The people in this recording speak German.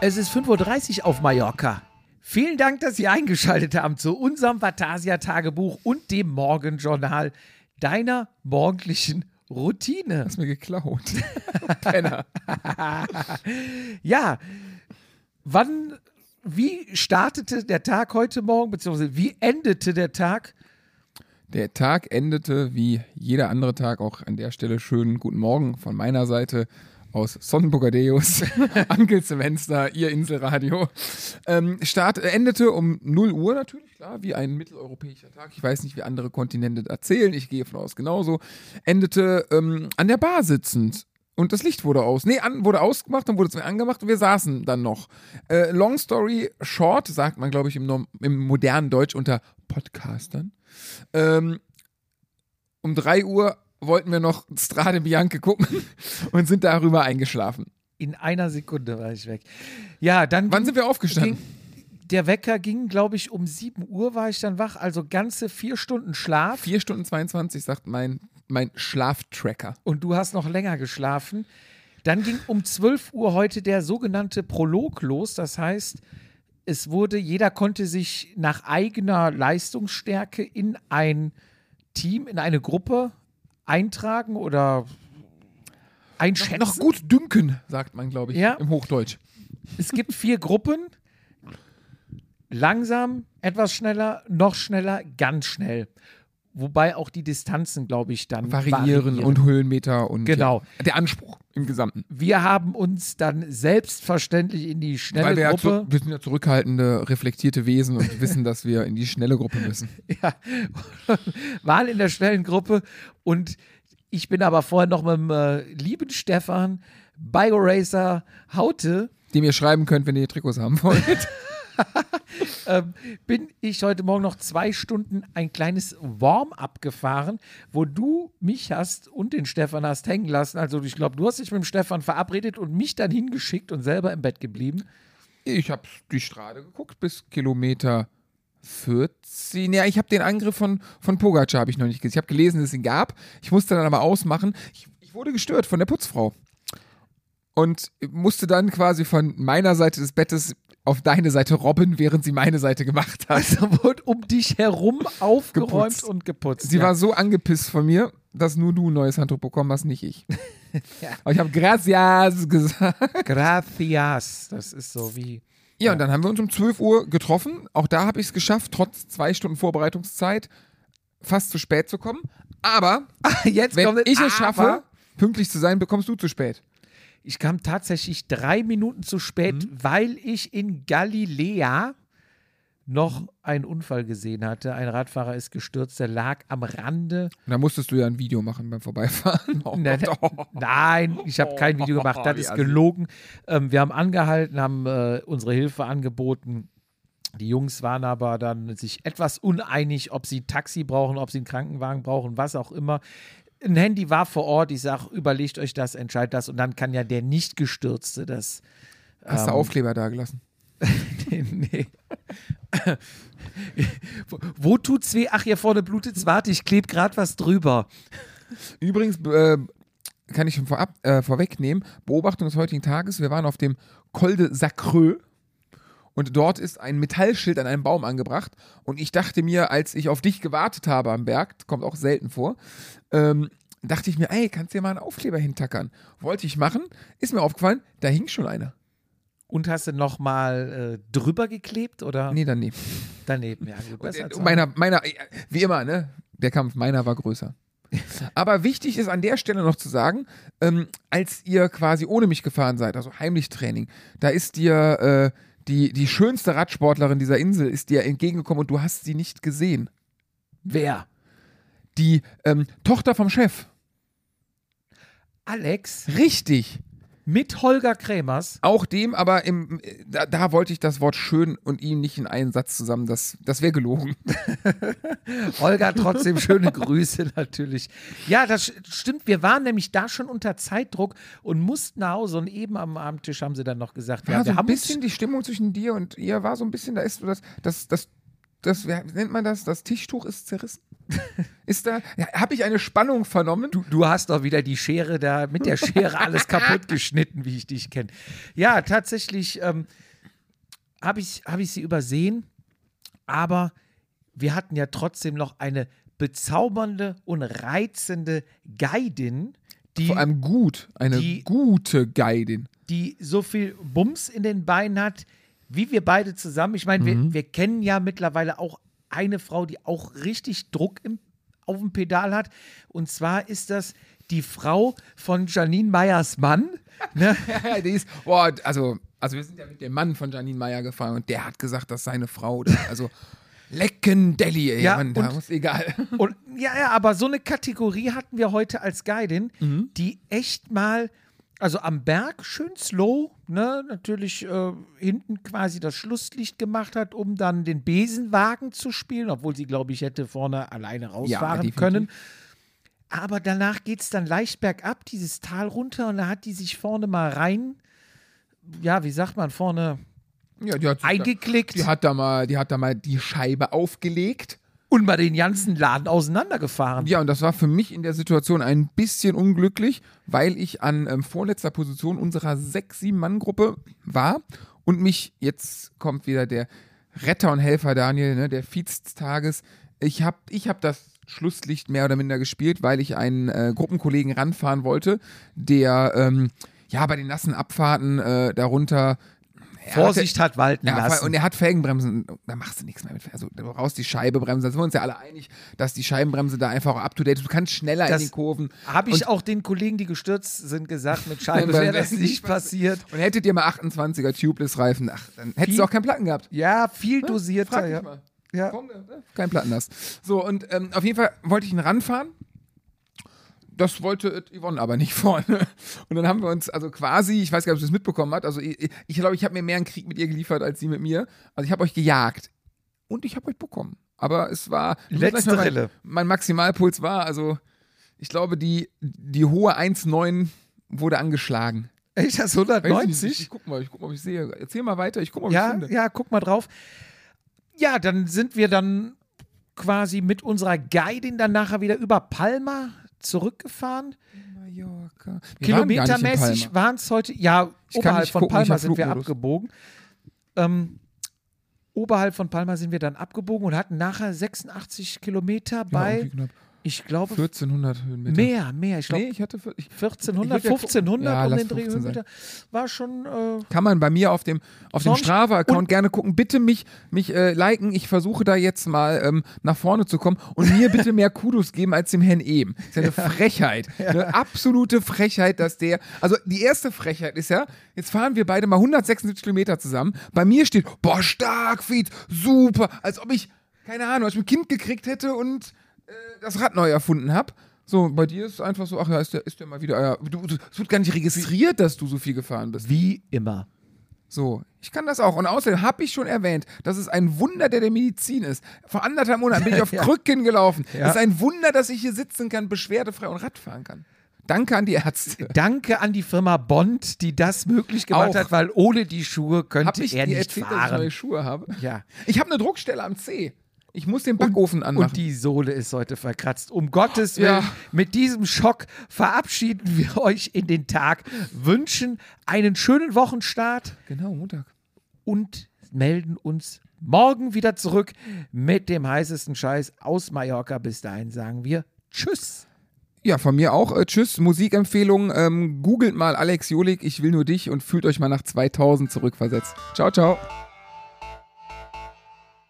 Es ist 5.30 Uhr auf Mallorca. Vielen Dank, dass Sie eingeschaltet haben zu unserem Vatasia-Tagebuch und dem Morgenjournal deiner morgendlichen Routine. Hast mir geklaut. Penner. Ja, wann, wie startete der Tag heute Morgen, beziehungsweise wie endete der Tag? Der Tag endete wie jeder andere Tag auch an der Stelle schönen guten Morgen von meiner Seite aus Sonnenburgadeus, Ankelsemester, ihr Inselradio. Ähm, Start endete um 0 Uhr natürlich, klar, wie ein mitteleuropäischer Tag. Ich weiß nicht, wie andere Kontinente erzählen, ich gehe von aus genauso. Endete ähm, an der Bar sitzend. Und das Licht wurde aus. Nee, an, wurde ausgemacht, dann wurde es mir angemacht und wir saßen dann noch. Äh, long story short, sagt man, glaube ich, im, im modernen Deutsch unter Podcastern. Ähm, um 3 Uhr wollten wir noch Strade Bianche gucken und sind darüber eingeschlafen. In einer Sekunde war ich weg. Ja, dann. Wann sind wir aufgestanden? Ging, der Wecker ging, glaube ich, um 7 Uhr war ich dann wach, also ganze vier Stunden Schlaf. 4 Stunden 22, sagt mein, mein Schlaftracker. und du hast noch länger geschlafen. Dann ging um 12 Uhr heute der sogenannte Prolog los. Das heißt, es wurde, jeder konnte sich nach eigener Leistungsstärke in ein Team, in eine Gruppe eintragen oder einschätzen. Noch gut dünken, sagt man, glaube ich, Ja. im Hochdeutsch. Es gibt vier Gruppen. Langsam, etwas schneller, noch schneller, ganz schnell. Wobei auch die Distanzen, glaube ich, dann Variieren, und Höhenmeter und Genau. ja, der Anspruch im Gesamten. Wir haben uns dann selbstverständlich in die schnelle Weil wir, ja Gruppe. zu, wir sind ja zurückhaltende, reflektierte Wesen und wissen, dass wir in die schnelle Gruppe müssen. Ja, waren in der schnellen Gruppe und ich bin aber vorher noch mit dem äh, lieben Stefan BioRacer Haute Dem ihr schreiben könnt, wenn ihr Trikots haben wollt. ähm, bin ich heute Morgen noch zwei Stunden ein kleines Warm-up gefahren, wo du mich hast und den Stefan hast hängen lassen. Also ich glaube, du hast dich mit dem Stefan verabredet und mich dann hingeschickt und selber im Bett geblieben. Ich habe die Strade geguckt bis Kilometer 14. Ja, ich habe den Angriff von, von Pogacar habe ich noch nicht gesehen. Ich habe gelesen, dass es ihn gab. Ich musste dann aber ausmachen. Ich, ich wurde gestört von der Putzfrau. Und musste dann quasi von meiner Seite des Bettes auf deine Seite robben, während sie meine Seite gemacht hat. Also wurde um dich herum aufgeräumt Geputzt. und geputzt. Sie ja. war so angepisst von mir, dass nur du ein neues Handtuch bekommen hast, nicht ich. Aber ich habe gracias gesagt. Gracias. Das ist so wie. Ja, und dann haben wir uns um 12 Uhr getroffen. Auch da habe ich es geschafft, trotz zwei Stunden Vorbereitungszeit fast zu spät zu kommen. Aber Jetzt wenn ich es schaffe, pünktlich zu sein, bekommst du zu spät. Ich kam tatsächlich drei Minuten zu spät, Mhm. weil ich in Galiläa noch einen Unfall gesehen hatte. Ein Radfahrer ist gestürzt, der lag am Rande. Und da musstest du ja ein Video machen beim Vorbeifahren. Oh, Nein, nein, ich habe kein Video gemacht, das ist assi. gelogen. Ähm, wir haben angehalten, haben äh, unsere Hilfe angeboten. Die Jungs waren aber dann sich etwas uneinig, ob sie ein Taxi brauchen, ob sie einen Krankenwagen brauchen, was auch immer. Ein Handy war vor Ort. Ich sage, überlegt euch das, entscheidet das. Und dann kann ja der Nicht-Gestürzte das. Hast du ähm, Aufkleber da gelassen? nee. wo, wo tut's weh? Ach, hier vorne blutet's. Warte, ich klebe gerade was drüber. Übrigens äh, kann ich schon vorab, äh, vorwegnehmen, Beobachtung des heutigen Tages, wir waren auf dem Col de Sacreux und dort ist ein Metallschild an einem Baum angebracht und ich dachte mir, als ich auf dich gewartet habe am Berg, kommt auch selten vor, ähm, dachte ich mir, ey, kannst du dir mal einen Aufkleber hintackern? Wollte ich machen, ist mir aufgefallen, da hing schon einer. Und hast du nochmal äh, drüber geklebt oder Nee, daneben. daneben? Ja, gut, besser Und meiner, meiner, wie immer, ne? Der Kampf, meiner war größer. Aber wichtig ist an der Stelle noch zu sagen, ähm, als ihr quasi ohne mich gefahren seid, also heimlich Training, da ist dir äh, die, die schönste Radsportlerin dieser Insel ist dir entgegengekommen und du hast sie nicht gesehen. Wer? Die ähm, Tochter vom Chef. Alex Richtig. Mit Holger Krämers. Auch dem, aber im, da, da wollte ich das Wort schön und ihm nicht in einen Satz zusammen. Das, das wäre gelogen. Holger, trotzdem schöne Grüße natürlich. Ja, das st- stimmt. Wir waren nämlich da schon unter Zeitdruck und mussten nach Hause. Und eben am Abendtisch haben sie dann noch gesagt, War ja, so wir ein haben bisschen uns, die Stimmung zwischen dir und ihr war so ein bisschen, da ist so das, das, das, das, wie nennt man das? Das Tischtuch ist zerrissen. Ist da, ja, habe ich eine Spannung vernommen? Du, du hast doch wieder die Schere da, mit der Schere alles kaputt geschnitten, wie ich dich kenne. Ja, tatsächlich ähm, habe ich, hab ich sie übersehen, aber wir hatten ja trotzdem noch eine bezaubernde und reizende Guidin, die, Vor allem gut, eine die- gute Guidin. die so viel Bums in den Beinen hat, wie wir beide zusammen. Ich meine, wir, wir kennen ja mittlerweile auch eine Frau, die auch richtig Druck im, auf dem Pedal hat. Und zwar ist das die Frau von Janine Meyers Mann. Ne? Ja, die ist, boah, also, also wir sind ja mit dem Mann von Janine Meyer gefahren und der hat gesagt, dass seine Frau, da- also lecken Deli, ey, Ja, Mann, da und- muss egal. Und ja, ja, aber so eine Kategorie hatten wir heute als Guidin, die echt mal, also am Berg schön slow, ne, natürlich äh, hinten quasi das Schlusslicht gemacht hat, um dann den Besenwagen zu spielen, obwohl sie, glaube ich, hätte vorne alleine rausfahren definitiv. können. Aber danach geht es dann leicht bergab, dieses Tal runter, und da hat die sich vorne mal rein, ja, wie sagt man, vorne Ja, die hat, eingeklickt die hat da mal, die hat da mal die Scheibe aufgelegt. Und mal den ganzen Laden auseinandergefahren. Ja, und das war für mich in der Situation ein bisschen unglücklich, weil ich an ähm, vorletzter Position unserer sechs, sieben Mann-Gruppe war und mich, jetzt kommt wieder der Retter und Helfer Daniel, ne, der Tages. Ich habe ich hab das Schlusslicht mehr oder minder gespielt, weil ich einen äh, Gruppenkollegen ranfahren wollte, der ähm, ja bei den nassen Abfahrten äh, darunter er Vorsicht hat walten ja, lassen. und er hat Felgenbremsen, da machst du nichts mehr mit. Also du brauchst die Scheibe bremsen. Da sind wir uns ja alle einig, dass die Scheibenbremse da einfach up to date ist. Du kannst schneller Das in den Kurven. Habe ich auch den Kollegen, die gestürzt sind, gesagt, mit Scheibe wäre das nicht passiert. Und hättet ihr mal 28er Tubeless-Reifen, ach, dann hättest du auch keinen Platten gehabt. Ja, viel Frag dosierter. Ja. mal. Ja. Ne? Kein Platten hast. So, und ähm, auf jeden Fall wollte ich ihn ranfahren. Das wollte Yvonne aber nicht vorne. Und dann haben wir uns, also quasi, ich weiß gar nicht, ob sie das mitbekommen hat, also ich glaube, ich, glaube, ich habe mir mehr einen Krieg mit ihr geliefert als sie mit mir. Also ich habe euch gejagt. Und ich habe euch bekommen. Aber es war. ich Letztere. Mein, mein Maximalpuls war, also ich glaube, die, die hohe 1,9 wurde angeschlagen. Echt, das Weiß ich nicht. 190? Ich guck mal, ich guck mal, ob ich sehe. Erzähl mal weiter, ich guck mal, ob ich Ja, finde. ja, guck mal drauf. Ja, dann sind wir dann quasi mit unserer Guidin dann nachher wieder über Palma zurückgefahren. Mallorca. Wir Kilometermäßig waren es heute, ja, Ich oberhalb von gucken, Palma sind wir abgebogen. Ähm, oberhalb von Palma sind wir dann abgebogen und hatten nachher 86 Kilometer Ja, bei, knapp ich glaube, 1400 Höhenmeter. mehr, mehr. Ich glaube, Nee, ich hatte. Ich, 1400, Ich würd ja gucken. 1500 Ja, um den Dreh 15 sein. Höhenmeter. War schon, äh, kann man bei mir auf dem, auf dem Strava-Account gerne gucken. Bitte mich, mich äh, liken. Ich versuche da jetzt mal ähm, nach vorne zu kommen und mir bitte mehr Kudos geben als dem Herrn eben. Das ist ja eine Frechheit. Eine absolute Frechheit, dass der. Also die erste Frechheit ist ja, jetzt fahren wir beide mal 176 Kilometer zusammen. Bei mir steht, boah, stark, Feed, super. Als ob ich, keine Ahnung, als ich ein Kind gekriegt hätte und äh, das Rad neu erfunden habe. So, bei dir ist es einfach so, ach ja, ist der, ist der mal wieder. Ja, du, du, es wird gar nicht registriert, dass du so viel gefahren bist. wie immer. So, ich kann das auch. Und außerdem habe ich schon erwähnt, dass es ein Wunder, der der Medizin ist. Vor anderthalb Monaten bin ich auf Ja. Krücken gelaufen. Ja. Es ist ein Wunder, dass ich hier sitzen kann, beschwerdefrei und Rad fahren kann. Danke an die Ärzte. Danke an die Firma Bond, die das möglich gemacht Auch. hat, weil ohne die Schuhe könnte Habe ich er nicht erzählt, dass ich neue fahren. Schuhe habe? Ja. Ich habe eine Druckstelle am C. Ich muss den Backofen anmachen. Und die Sohle ist heute verkratzt. Um Gottes Ja. Willen, mit diesem Schock verabschieden wir euch in den Tag, wünschen einen schönen Wochenstart genau, Montag. und melden uns morgen wieder zurück mit dem heißesten Scheiß aus Mallorca. Bis dahin sagen wir Tschüss. Ja, von mir auch. Äh, tschüss, Musikempfehlung. Ähm, googelt mal Alex Jolik, ich will nur dich und fühlt euch mal nach 2000 zurückversetzt. Ciao, ciao.